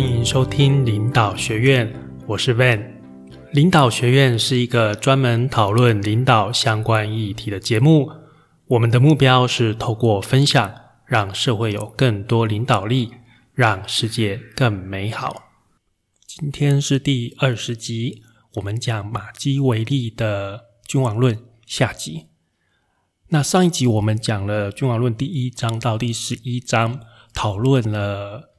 欢迎收听领导学院，我是 Van。领导学院是一个专门讨论领导相关议题的节目。我们的目标是透过分享，让社会有更多领导力，让世界更美好。今天是第二十集，我们讲马基维利的《君王论》下集。那上一集我们讲了《君王论》第一章到第十一章，讨论了。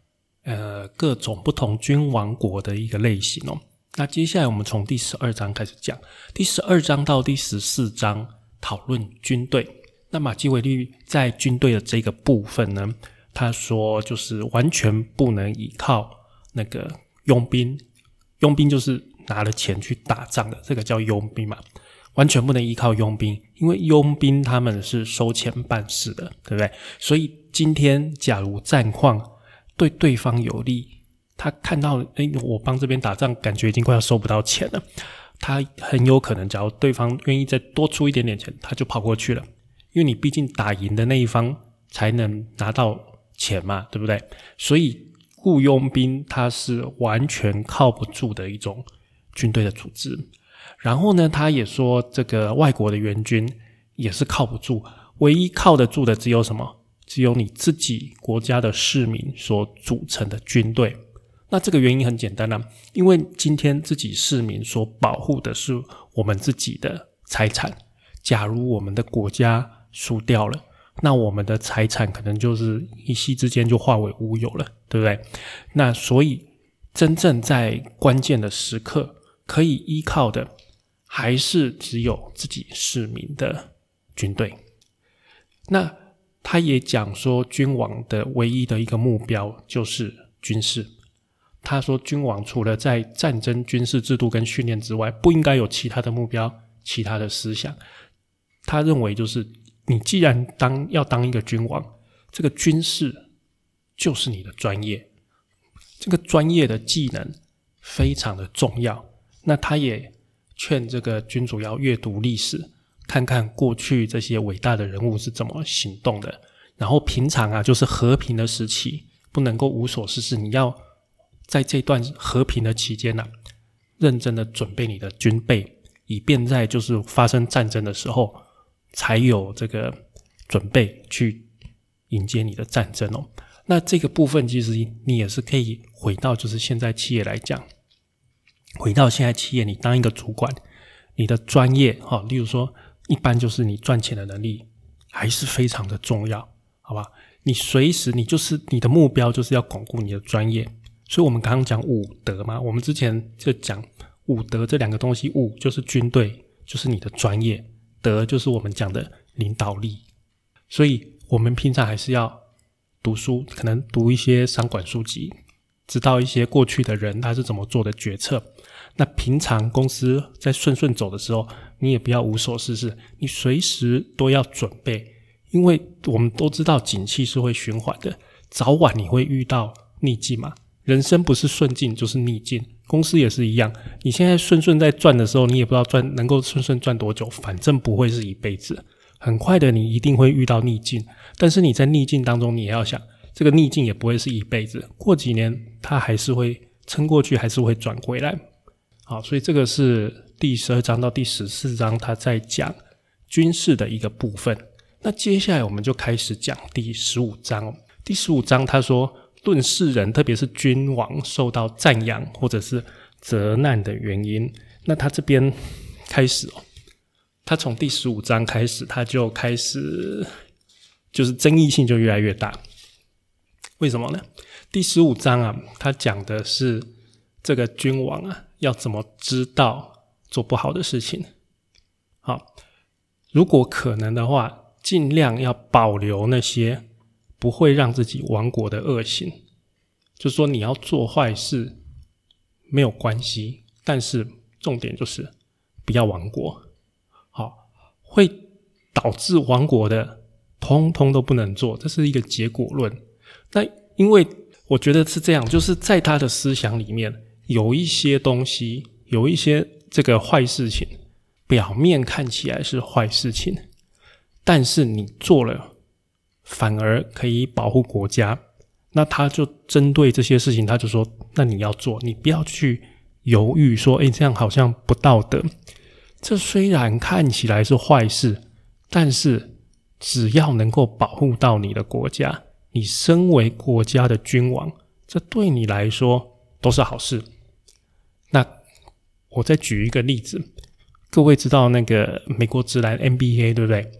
呃，各种不同君王国的一个类型哦。那接下来我们从第十二章开始讲，第十二章到第十四章讨论军队。那马基维利在军队的这个部分呢，他说就是完全不能依靠那个佣兵，佣兵就是拿了钱去打仗的，这个叫佣兵嘛，完全不能依靠佣兵，因为佣兵他们是收钱办事的，对不对？所以今天假如战况，对对方有利，他看到哎，我帮这边打仗，感觉已经快要收不到钱了。他很有可能，假如对方愿意再多出一点点钱，他就跑过去了。因为你毕竟打赢的那一方才能拿到钱嘛，对不对？所以雇佣兵他是完全靠不住的一种军队的组织。然后呢，他也说这个外国的援军也是靠不住，唯一靠得住的只有什么？只有你自己国家的市民所组成的军队，那这个原因很简单啊，因为今天自己市民所保护的是我们自己的财产。假如我们的国家输掉了，那我们的财产可能就是一夕之间就化为乌有了，对不对？那所以真正在关键的时刻可以依靠的，还是只有自己市民的军队。那。他也讲说，君王的唯一的一个目标就是军事。他说，君王除了在战争、军事制度跟训练之外，不应该有其他的目标、其他的思想。他认为，就是你既然当要当一个君王，这个军事就是你的专业，这个专业的技能非常的重要。那他也劝这个君主要阅读历史。看看过去这些伟大的人物是怎么行动的，然后平常啊，就是和平的时期，不能够无所事事。你要在这段和平的期间呢，认真的准备你的军备，以便在就是发生战争的时候，才有这个准备去迎接你的战争哦。那这个部分其实你也是可以回到，就是现在企业来讲，回到现在企业，你当一个主管，你的专业哈，例如说。一般就是你赚钱的能力还是非常的重要，好吧？你随时你就是你的目标就是要巩固你的专业，所以我们刚刚讲武德嘛，我们之前就讲武德这两个东西，武就是军队，就是你的专业，德就是我们讲的领导力，所以我们平常还是要读书，可能读一些商管书籍，知道一些过去的人他是怎么做的决策。那平常公司在顺顺走的时候，你也不要无所事事，你随时都要准备，因为我们都知道景气是会循环的，早晚你会遇到逆境嘛。人生不是顺境就是逆境，公司也是一样。你现在顺顺在赚的时候，你也不知道赚能够顺顺赚多久，反正不会是一辈子，很快的你一定会遇到逆境。但是你在逆境当中，你也要想，这个逆境也不会是一辈子，过几年它还是会撑过去，还是会转回来。好，所以这个是第十二章到第十四章，他在讲军事的一个部分。那接下来我们就开始讲第十五章。第十五章他说，论世人，特别是君王受到赞扬或者是责难的原因。那他这边开始哦，他从第十五章开始，他就开始就是争议性就越来越大。为什么呢？第十五章啊，他讲的是这个君王啊。要怎么知道做不好的事情？好，如果可能的话，尽量要保留那些不会让自己亡国的恶行。就是说，你要做坏事没有关系，但是重点就是不要亡国。好，会导致亡国的，通通都不能做，这是一个结果论。那因为我觉得是这样，就是在他的思想里面。有一些东西，有一些这个坏事情，表面看起来是坏事情，但是你做了，反而可以保护国家，那他就针对这些事情，他就说：那你要做，你不要去犹豫，说，诶，这样好像不道德。这虽然看起来是坏事，但是只要能够保护到你的国家，你身为国家的君王，这对你来说都是好事。那我再举一个例子，各位知道那个美国职篮 NBA 对不对？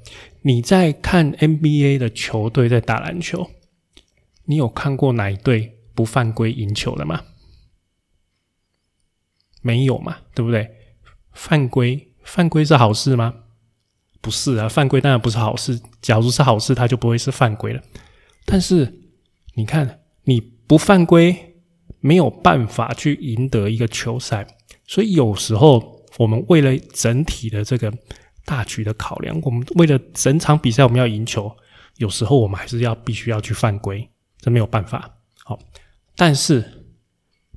你在看 NBA 的球队在打篮球，你有看过哪一队不犯规赢球的吗？没有嘛，对不对？犯规。犯规是好事吗？不是啊，犯规当然不是好事。假如是好事，它就不会是犯规了。但是你看，你不犯规，没有办法去赢得一个球赛。所以有时候，我们为了整体的这个大局的考量，我们为了整场比赛我们要赢球，有时候我们还是要必须要去犯规，这没有办法。好，但是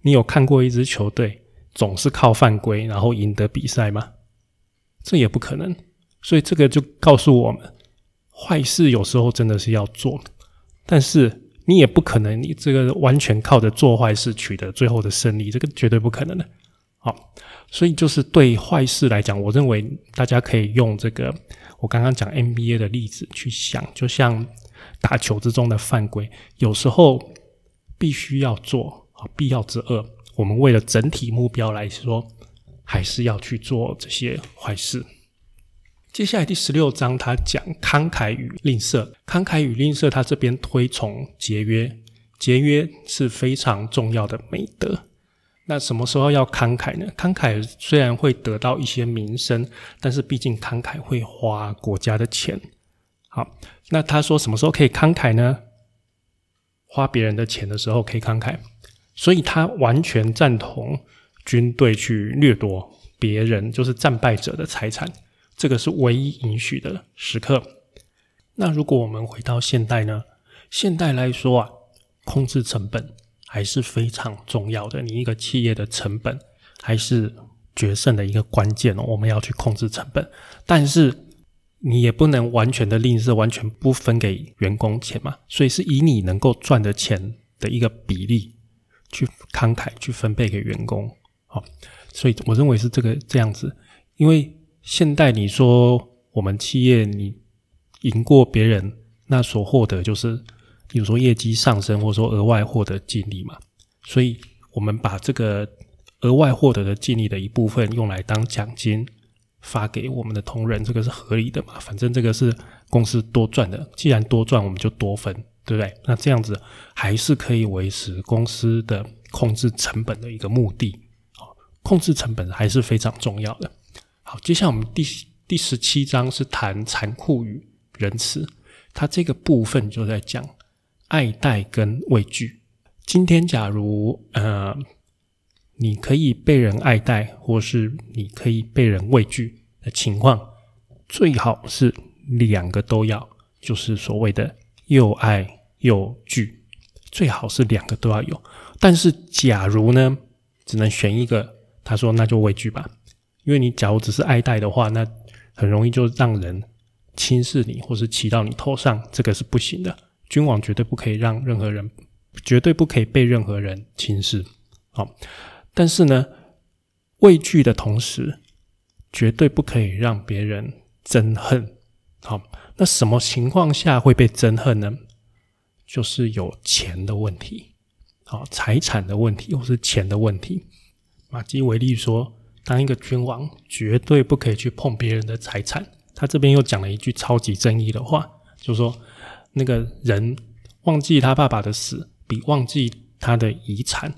你有看过一支球队总是靠犯规然后赢得比赛吗？这也不可能，所以这个就告诉我们，坏事有时候真的是要做，但是你也不可能，你这个完全靠着做坏事取得最后的胜利，这个绝对不可能的。好，所以就是对坏事来讲，我认为大家可以用这个我刚刚讲 NBA 的例子去想，就像打球之中的犯规，有时候必须要做啊，必要之恶，我们为了整体目标来说。还是要去做这些坏事。接下来第十六章，他讲慷慨与吝啬。慷慨与吝啬，他这边推崇节约，节约是非常重要的美德。那什么时候要慷慨呢？慷慨虽然会得到一些名声，但是毕竟慷慨会花国家的钱。好，那他说什么时候可以慷慨呢？花别人的钱的时候可以慷慨。所以他完全赞同。军队去掠夺别人，就是战败者的财产，这个是唯一允许的时刻。那如果我们回到现代呢？现代来说啊，控制成本还是非常重要的。你一个企业的成本还是决胜的一个关键哦。我们要去控制成本，但是你也不能完全的吝啬，完全不分给员工钱嘛。所以是以你能够赚的钱的一个比例去慷慨去分配给员工。好，所以我认为是这个这样子，因为现代你说我们企业你赢过别人，那所获得就是，比如说业绩上升，或者说额外获得净利嘛。所以我们把这个额外获得的净利的一部分用来当奖金发给我们的同仁，这个是合理的嘛？反正这个是公司多赚的，既然多赚，我们就多分，对不对？那这样子还是可以维持公司的控制成本的一个目的。控制成本还是非常重要的。接下来我们第第十七章是谈残酷与仁慈，它这个部分就在讲爱戴跟畏惧。今天假如呃，你可以被人爱戴，或是你可以被人畏惧的情况，最好是两个都要，就是所谓的又爱又惧，最好是两个都要有。但是假如呢，只能选一个。他说：“那就畏惧吧，因为你假如只是爱戴的话，那很容易就让人轻视你，或是骑到你头上，这个是不行的。君王绝对不可以让任何人，绝对不可以被任何人轻视。好，但是呢，畏惧的同时，绝对不可以让别人憎恨。好，那什么情况下会被憎恨呢？就是有钱的问题，好，财产的问题，或是钱的问题。”马基维利说：“当一个君王，绝对不可以去碰别人的财产。”他这边又讲了一句超级正义的话，就是说：“那个人忘记他爸爸的死，比忘记他的遗产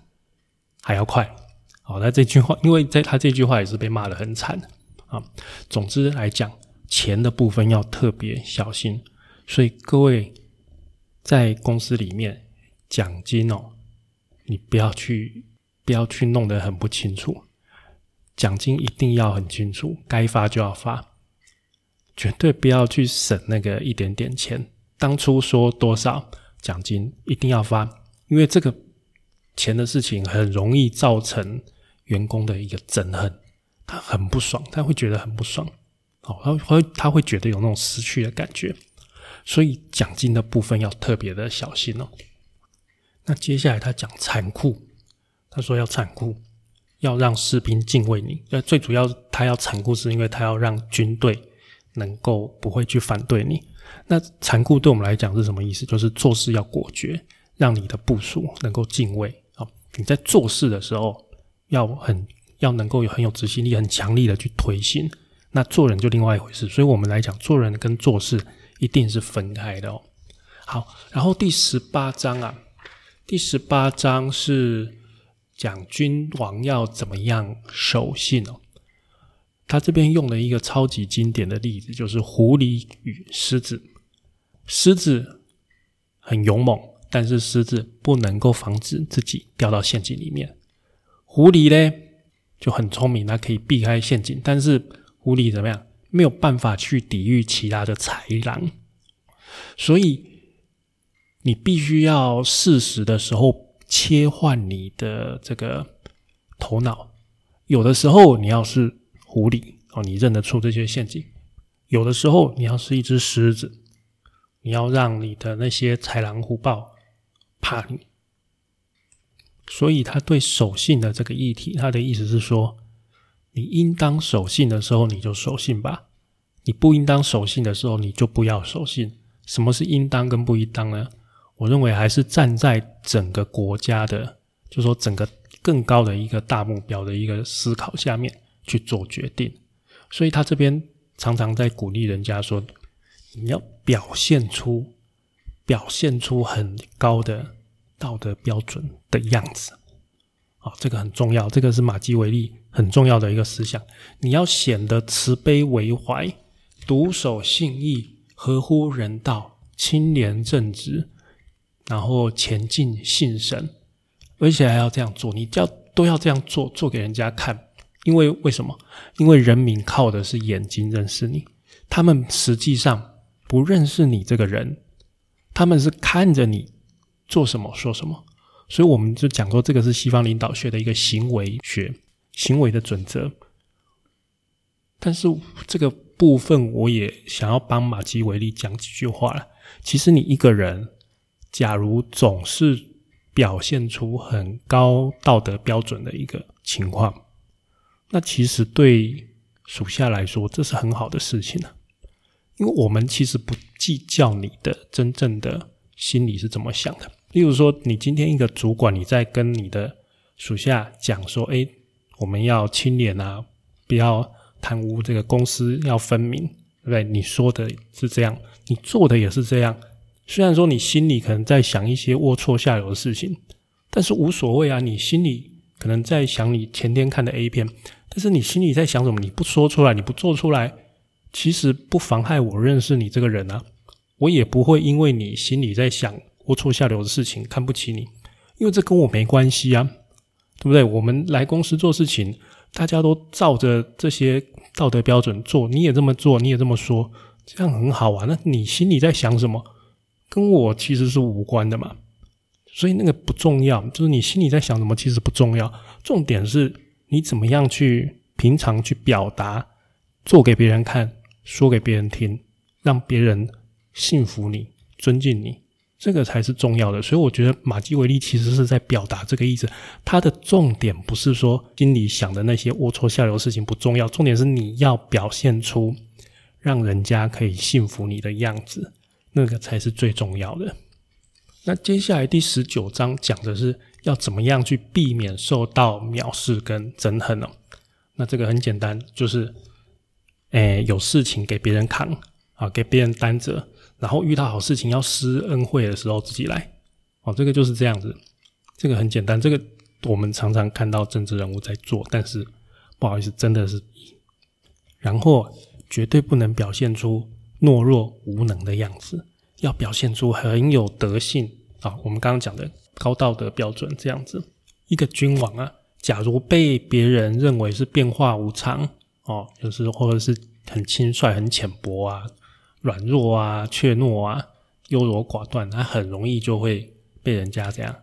还要快。”好，那这句话，因为在他这句话也是被骂的很惨啊。总之来讲，钱的部分要特别小心。所以各位在公司里面奖金哦，你不要去。不要去弄得很不清楚，奖金一定要很清楚，该发就要发，绝对不要去省那个一点点钱。当初说多少奖金一定要发，因为这个钱的事情很容易造成员工的一个憎恨，他很不爽，他会觉得很不爽，哦，他会他会觉得有那种失去的感觉，所以奖金的部分要特别的小心哦。那接下来他讲残酷，他说要残酷，要让士兵敬畏你。呃，最主要他要残酷，是因为他要让军队能够不会去反对你。那残酷对我们来讲是什么意思？就是做事要果决，让你的部署能够敬畏啊。你在做事的时候要很要能够有很有执行力、很强力的去推行。那做人就另外一回事。所以我们来讲，做人跟做事一定是分开的哦。好，然后第十八章啊。第十八章是讲君王要怎么样守信哦。他这边用了一个超级经典的例子，就是狐狸与狮子。狮子很勇猛，但是狮子不能够防止自己掉到陷阱里面。狐狸呢就很聪明，它可以避开陷阱，但是狐狸怎么样？没有办法去抵御其他的豺狼，所以。你必须要适时的时候切换你的这个头脑。有的时候你要是狐狸哦，你认得出这些陷阱；有的时候你要是一只狮子，你要让你的那些豺狼虎豹怕你。所以他对守信的这个议题，他的意思是说，你应当守信的时候你就守信吧，你不应当守信的时候你就不要守信。什么是应当跟不应当呢？我认为还是站在整个国家的，就是说整个更高的一个大目标的一个思考下面去做决定，所以他这边常常在鼓励人家说，你要表现出表现出很高的道德标准的样子，啊，这个很重要，这个是马基维利很重要的一个思想，你要显得慈悲为怀，独守信义，合乎人道，清廉正直。然后前进信神，而且还要这样做，你要都要这样做，做给人家看。因为为什么？因为人民靠的是眼睛认识你，他们实际上不认识你这个人，他们是看着你做什么说什么。所以我们就讲说，这个是西方领导学的一个行为学，行为的准则。但是这个部分，我也想要帮马基维利讲几句话了。其实你一个人。假如总是表现出很高道德标准的一个情况，那其实对属下来说，这是很好的事情呢。因为我们其实不计较你的真正的心里是怎么想的。例如说，你今天一个主管，你在跟你的属下讲说：“哎，我们要清廉啊，不要贪污，这个公司要分明，对不对？”你说的是这样，你做的也是这样。虽然说你心里可能在想一些龌龊下流的事情，但是无所谓啊。你心里可能在想你前天看的 A 片，但是你心里在想什么？你不说出来，你不做出来，其实不妨害我认识你这个人啊。我也不会因为你心里在想龌龊下流的事情看不起你，因为这跟我没关系啊，对不对？我们来公司做事情，大家都照着这些道德标准做，你也这么做，你也这么说，这样很好啊。那你心里在想什么？跟我其实是无关的嘛，所以那个不重要，就是你心里在想什么其实不重要，重点是你怎么样去平常去表达，做给别人看，说给别人听，让别人信服你、尊敬你，这个才是重要的。所以我觉得马基维利其实是在表达这个意思，他的重点不是说心里想的那些龌龊下流的事情不重要，重点是你要表现出让人家可以信服你的样子。那个才是最重要的。那接下来第十九章讲的是要怎么样去避免受到藐视跟憎恨呢？那这个很简单，就是，诶，有事情给别人扛啊，给别人担责，然后遇到好事情要施恩惠的时候自己来。哦，这个就是这样子。这个很简单，这个我们常常看到政治人物在做，但是不好意思，真的是，然后绝对不能表现出。懦弱无能的样子，要表现出很有德性啊！我们刚刚讲的高道德标准，这样子，一个君王啊，假如被别人认为是变化无常哦，就是或者是很轻率、很浅薄啊、软弱啊、怯懦啊、优柔寡断，他很容易就会被人家这样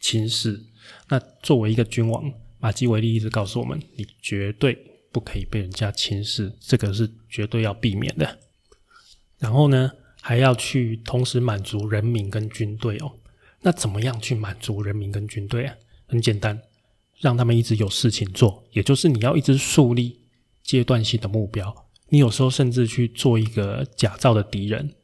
轻视。那作为一个君王，马基维利一直告诉我们，你绝对不可以被人家轻视，这个是绝对要避免的。然后呢，还要去同时满足人民跟军队哦。那怎么样去满足人民跟军队啊？很简单，让他们一直有事情做，也就是你要一直树立阶段性的目标。你有时候甚至去做一个假造的敌人，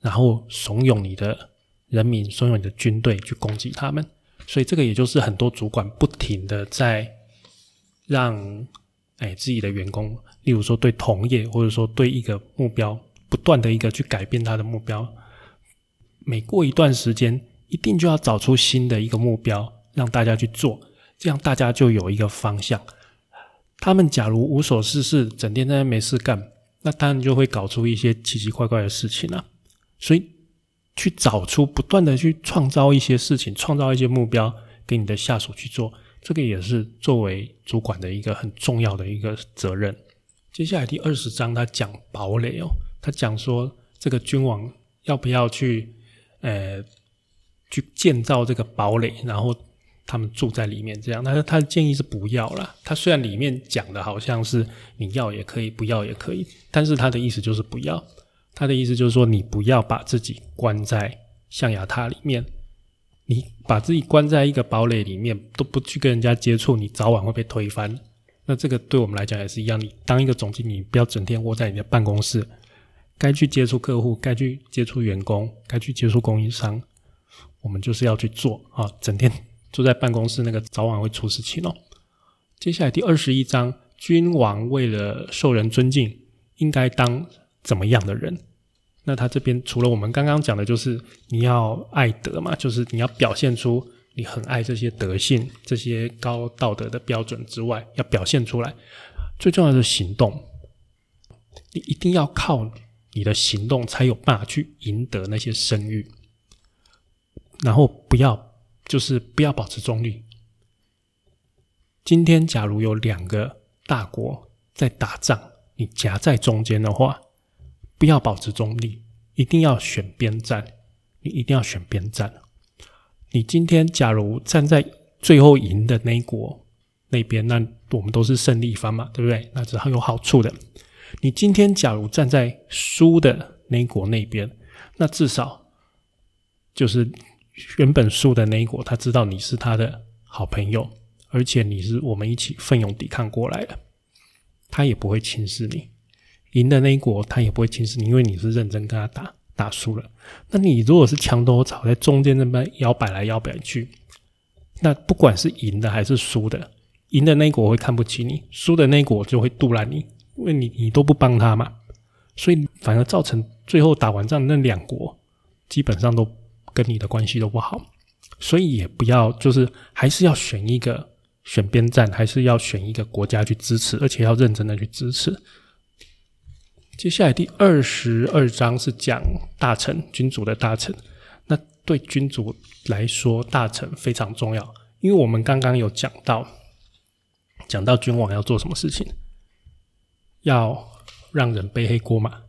然后怂恿你的人民、怂恿你的军队去攻击他们。所以这个也就是很多主管不停的在让哎自己的员工，例如说对同业，或者说对一个目标，不断的一个去改变他的目标。每过一段时间，一定就要找出新的一个目标，让大家去做，这样大家就有一个方向。他们假如无所事事，整天在那没事干，那当然就会搞出一些奇奇怪怪的事情了。所以，去找出不断的去创造一些事情，创造一些目标给你的下属去做，这个也是作为主管的一个很重要的一个责任。接下来第二十章，他讲堡垒哦，他讲说这个君王要不要去，呃，去建造这个堡垒，然后。他们住在里面，这样，但是他的建议是不要了。他虽然里面讲的好像是你要也可以，不要也可以，但是他的意思就是不要。他的意思就是说，你不要把自己关在象牙塔里面，你把自己关在一个堡垒里面，都不去跟人家接触，你早晚会被推翻。那这个对我们来讲也是一样，你当一个总经理，不要整天窝在你的办公室，该去接触客户，该去接触员工，该去接触供应商，我们就是要去做啊，整天。坐在办公室，那个早晚会出事情哦。接下来第二十一章，君王为了受人尊敬，应该当怎么样的人？那他这边除了我们刚刚讲的，就是你要爱德嘛，就是你要表现出你很爱这些德性、这些高道德的标准之外，要表现出来。最重要的是行动，你一定要靠你的行动才有办法去赢得那些声誉，然后不要。就是不要保持中立。今天假如有两个大国在打仗，你夹在中间的话，不要保持中立，一定要选边站。你一定要选边站。你今天假如站在最后赢的那一国那边，那我们都是胜利方嘛，对不对？那是很有好处的。你今天假如站在输的那一国那边，那至少就是。原本输的那一国，他知道你是他的好朋友，而且你是我们一起奋勇抵抗过来的，他也不会轻视你。赢的那一国，他也不会轻视你，因为你是认真跟他打。打输了，那你如果是墙头草，在中间那边摇摆来摇摆去，那不管是赢的还是输的，赢的那一国会看不起你，输的那一国就会杜烂你，因为你你都不帮他嘛，所以反而造成最后打完仗那两国基本上都。跟你的关系都不好，所以也不要，就是还是要选一个选边站，还是要选一个国家去支持，而且要认真的去支持。接下来第二十二章是讲大臣君主的大臣，那对君主来说，大臣非常重要，因为我们刚刚有讲到，讲到君王要做什么事情，要让人背黑锅嘛，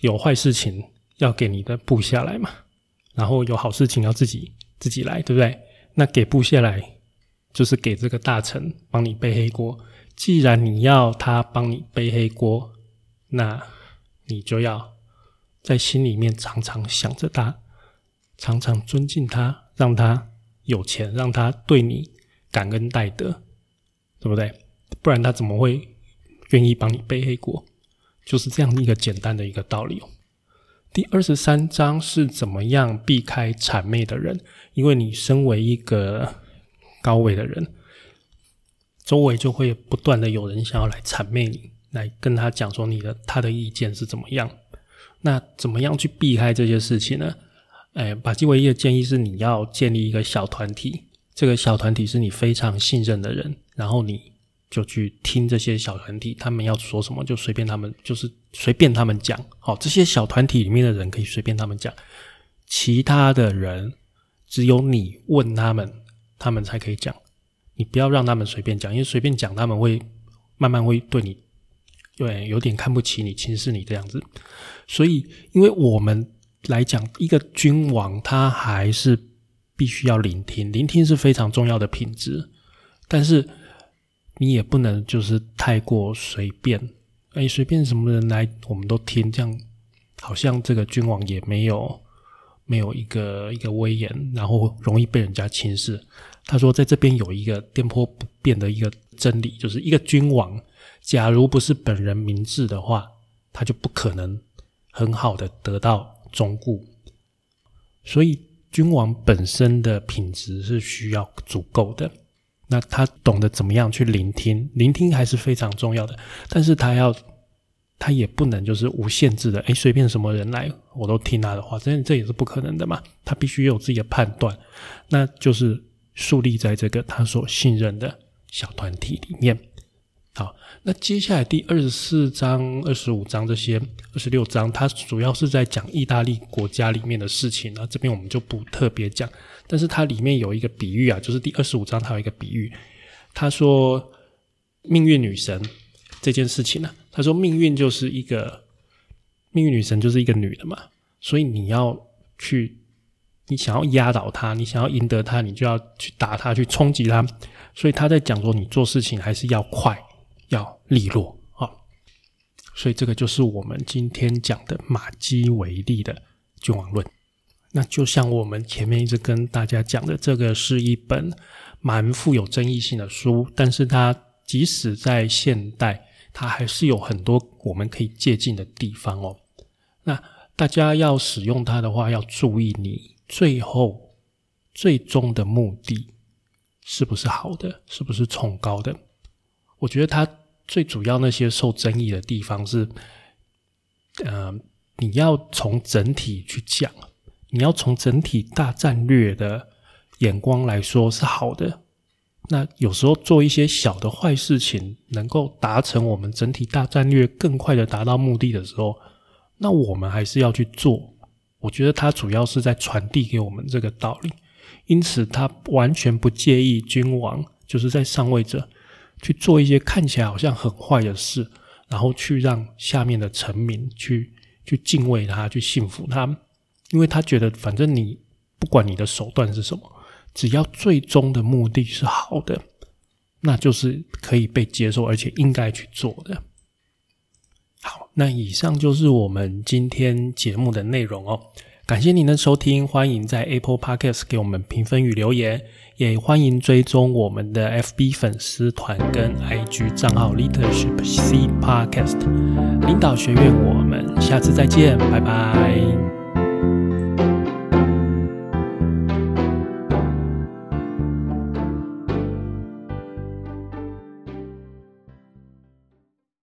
有坏事情要给你的部下来嘛。然后有好事情要自己自己来，对不对？那给部下来，就是给这个大臣帮你背黑锅。既然你要他帮你背黑锅，那你就要在心里面常常想着他，常常尊敬他，让他有钱，让他对你感恩戴德，对不对？不然他怎么会愿意帮你背黑锅？就是这样一个简单的一个道理哦。第二十三章是怎么样避开谄媚的人？因为你身为一个高位的人，周围就会不断的有人想要来谄媚你，来跟他讲说你的他的意见是怎么样。那怎么样去避开这些事情呢？哎，把基唯一的建议是你要建立一个小团体，这个小团体是你非常信任的人，然后你。就去听这些小团体，他们要说什么就随便他们，就是随便他们讲。好，这些小团体里面的人可以随便他们讲，其他的人只有你问他们，他们才可以讲。你不要让他们随便讲，因为随便讲他们会慢慢会对你，对有点看不起你、轻视你这样子。所以，因为我们来讲，一个君王他还是必须要聆听，聆听是非常重要的品质，但是。你也不能就是太过随便，哎，随便什么人来我们都听，这样好像这个君王也没有没有一个一个威严，然后容易被人家轻视。他说，在这边有一个颠簸不变的一个真理，就是一个君王，假如不是本人明智的话，他就不可能很好的得到忠顾。所以，君王本身的品质是需要足够的。那他懂得怎么样去聆听，聆听还是非常重要的。但是他要，他也不能就是无限制的，哎，随便什么人来我都听他的话，这这也是不可能的嘛。他必须有自己的判断，那就是树立在这个他所信任的小团体里面。好，那接下来第二十四章、二十五章这些二十六章，它主要是在讲意大利国家里面的事情那这边我们就不特别讲。但是它里面有一个比喻啊，就是第二十五章它有一个比喻，他说命运女神这件事情呢，他说命运就是一个命运女神就是一个女的嘛，所以你要去，你想要压倒她，你想要赢得她，你就要去打她，去冲击她。所以他在讲说，你做事情还是要快。要利落啊，所以这个就是我们今天讲的马基维利的君王论。那就像我们前面一直跟大家讲的，这个是一本蛮富有争议性的书，但是它即使在现代，它还是有很多我们可以借鉴的地方哦。那大家要使用它的话，要注意你最后最终的目的是不是好的，是不是崇高的。我觉得它最主要那些受争议的地方是，呃，你要从整体去讲，你要从整体大战略的眼光来说是好的。那有时候做一些小的坏事情，能够达成我们整体大战略更快的达到目的的时候，那我们还是要去做。我觉得他主要是在传递给我们这个道理，因此他完全不介意君王就是在上位者。去做一些看起来好像很坏的事，然后去让下面的臣民去去敬畏他，去信服他，因为他觉得反正你不管你的手段是什么，只要最终的目的是好的，那就是可以被接受，而且应该去做的。好，那以上就是我们今天节目的内容哦。感谢您的收听，欢迎在 Apple Podcast 给我们评分与留言，也欢迎追踪我们的 FB 粉丝团跟 IG 账号 Leadership C Podcast 领导学院。我们下次再见，拜拜。